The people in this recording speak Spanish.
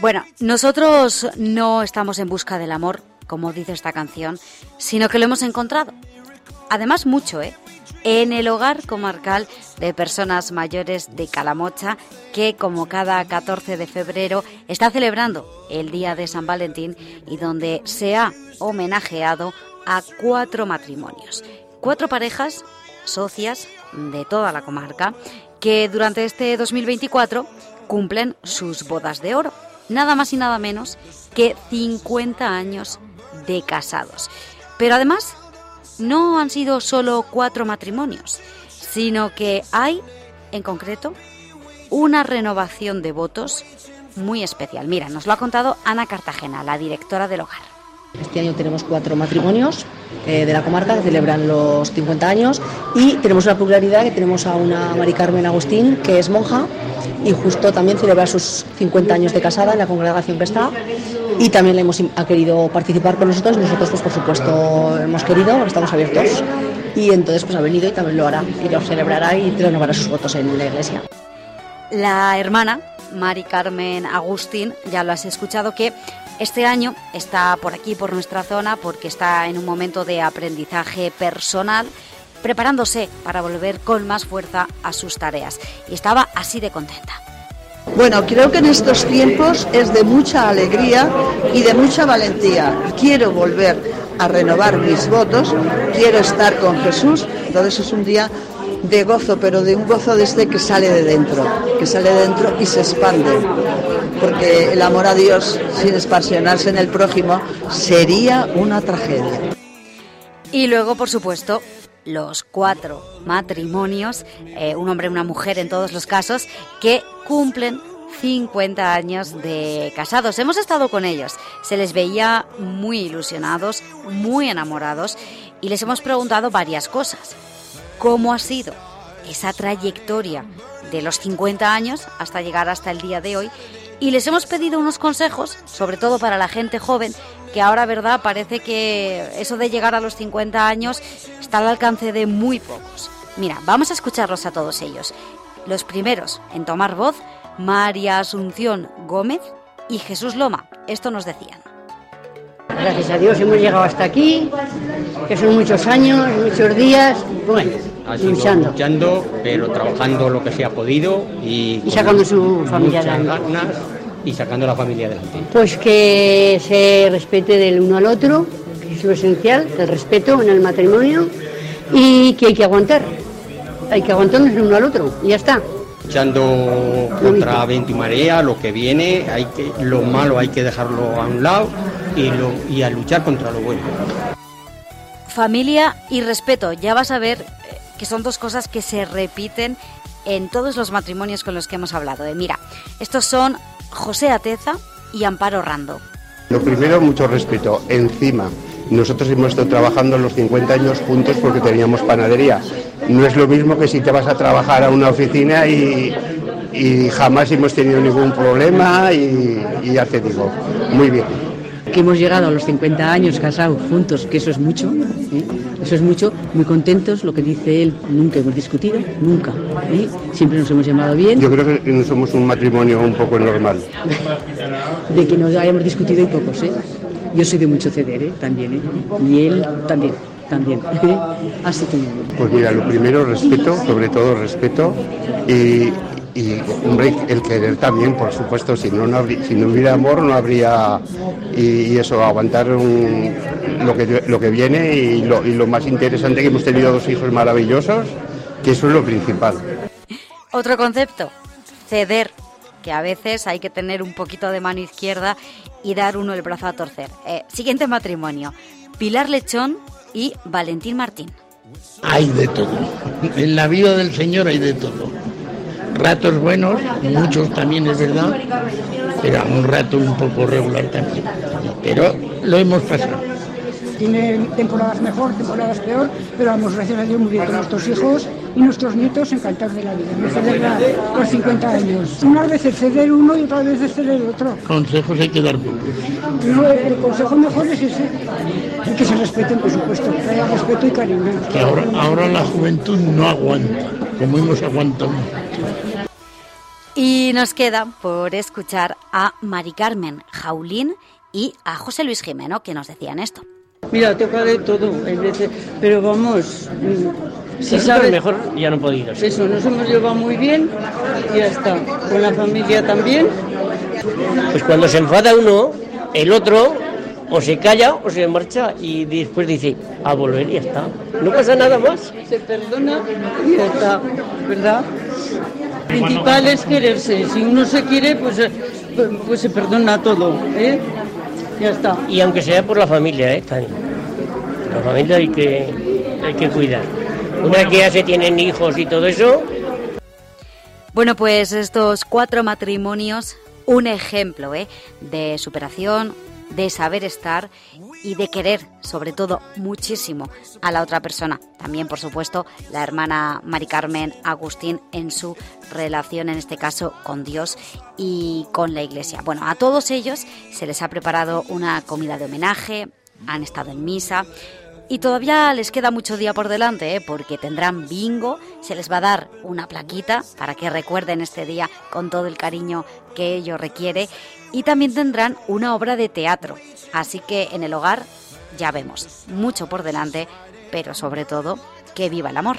Bueno, nosotros no estamos en busca del amor, como dice esta canción, sino que lo hemos encontrado. Además, mucho, ¿eh? En el hogar comarcal de personas mayores de Calamocha, que como cada 14 de febrero está celebrando el Día de San Valentín y donde se ha homenajeado a cuatro matrimonios. Cuatro parejas socias de toda la comarca que durante este 2024 cumplen sus bodas de oro nada más y nada menos que 50 años de casados. Pero además, no han sido solo cuatro matrimonios, sino que hay, en concreto, una renovación de votos muy especial. Mira, nos lo ha contado Ana Cartagena, la directora del hogar. Este año tenemos cuatro matrimonios eh, de la comarca que celebran los 50 años y tenemos una pluralidad que tenemos a una Mari Carmen Agustín que es monja y justo también celebra sus 50 años de casada en la congregación que está y también le hemos ha querido participar con nosotros nosotros pues por supuesto hemos querido, estamos abiertos y entonces pues ha venido y también lo hará y lo celebrará y renovará sus votos en la iglesia. La hermana Mari Carmen Agustín, ya lo has escuchado que este año está por aquí, por nuestra zona, porque está en un momento de aprendizaje personal, preparándose para volver con más fuerza a sus tareas. Y estaba así de contenta. Bueno, creo que en estos tiempos es de mucha alegría y de mucha valentía. Quiero volver a renovar mis votos, quiero estar con Jesús, entonces es un día de gozo, pero de un gozo desde que sale de dentro, que sale de dentro y se expande porque el amor a Dios sin expansionarse en el prójimo sería una tragedia. Y luego, por supuesto, los cuatro matrimonios, eh, un hombre y una mujer en todos los casos, que cumplen 50 años de casados. Hemos estado con ellos, se les veía muy ilusionados, muy enamorados y les hemos preguntado varias cosas. ¿Cómo ha sido esa trayectoria de los 50 años hasta llegar hasta el día de hoy y les hemos pedido unos consejos, sobre todo para la gente joven, que ahora, verdad, parece que eso de llegar a los 50 años está al alcance de muy pocos. Mira, vamos a escucharlos a todos ellos. Los primeros en tomar voz, María Asunción Gómez y Jesús Loma. Esto nos decían. Gracias a Dios hemos llegado hasta aquí, que son muchos años, muchos días, bueno, luchando. luchando, pero trabajando lo que se ha podido y, y sacando su familia adelante. Y sacando la familia adelante. Pues que se respete del uno al otro, que es lo esencial, el respeto en el matrimonio y que hay que aguantar. Hay que aguantarnos el uno al otro y ya está luchando contra viento y marea, lo que viene, hay que, lo malo hay que dejarlo a un lado y, lo, y a luchar contra lo bueno. Familia y respeto, ya vas a ver eh, que son dos cosas que se repiten en todos los matrimonios con los que hemos hablado. ¿eh? Mira, estos son José Ateza y Amparo Rando. Lo primero, mucho respeto. Encima, nosotros hemos estado trabajando los 50 años juntos porque teníamos panadería. No es lo mismo que si te vas a trabajar a una oficina y, jamás hemos tenido ningún problema y, y hace digo, muy bien que hemos llegado a los 50 años casados juntos, que eso es mucho, ¿eh? eso es mucho, muy contentos, lo que dice él, nunca hemos discutido, nunca, ¿eh? siempre nos hemos llamado bien. Yo creo que no somos un matrimonio un poco normal. de que nos hayamos discutido y pocos, ¿eh? Yo soy de mucho ceder, ¿eh? También, ¿eh? Y él también, también. Así que... Pues mira, lo primero, respeto, sobre todo respeto. Y, y hombre, el querer también, por supuesto, si no, no si no hubiera amor no habría, y, eso, aguantar lo, que, lo que viene y lo, y lo más interesante que hemos tenido dos hijos maravillosos, que eso es lo principal. Otro concepto, ceder, que a veces hay que tener un poquito de mano izquierda y dar uno el brazo a torcer. Eh, siguiente matrimonio, Pilar Lechón y Valentín Martín. Hay de todo. En la vida del Señor hay de todo. Ratos buenos, muchos también es verdad, pero un rato un poco regular también. Pero lo hemos pasado tiene temporadas mejor, temporadas peor, pero vamos, gracias a Dios muy bien con nuestros hijos y nuestros nietos encantados de la vida, de celebrar los 50 años. Unas veces ceder uno y otras veces ceder otro. Consejos hay que dar el consejo mejor es ese, y que se respeten, por supuesto, que haya respeto y cariño. Que ahora, ahora la juventud no aguanta, como hemos aguantado. Y nos queda por escuchar a Mari Carmen Jaulín y a José Luis Jimeno, que nos decían esto. Mira, toca de todo, pero vamos, mm, si sabes mejor ya no puedo ir. Eso, nos hemos llevado muy bien y ya está. Con la familia también. Pues cuando se enfada uno, el otro o se calla o se marcha y después dice, a volver y ya está. No pasa nada más. Se perdona y ya está, ¿verdad? principal es quererse. Si uno se quiere, pues, eh, pues se perdona todo. ¿eh? Ya está. Y aunque sea por la familia, ¿eh? La familia hay que, hay que cuidar. Una que ya se tienen hijos y todo eso. Bueno, pues estos cuatro matrimonios, un ejemplo ¿eh? de superación, de saber estar y de querer, sobre todo, muchísimo a la otra persona. También, por supuesto, la hermana Mari Carmen Agustín en su relación, en este caso, con Dios y con la Iglesia. Bueno, a todos ellos se les ha preparado una comida de homenaje, han estado en misa. Y todavía les queda mucho día por delante, ¿eh? porque tendrán bingo, se les va a dar una plaquita para que recuerden este día con todo el cariño que ello requiere y también tendrán una obra de teatro. Así que en el hogar ya vemos mucho por delante, pero sobre todo que viva el amor.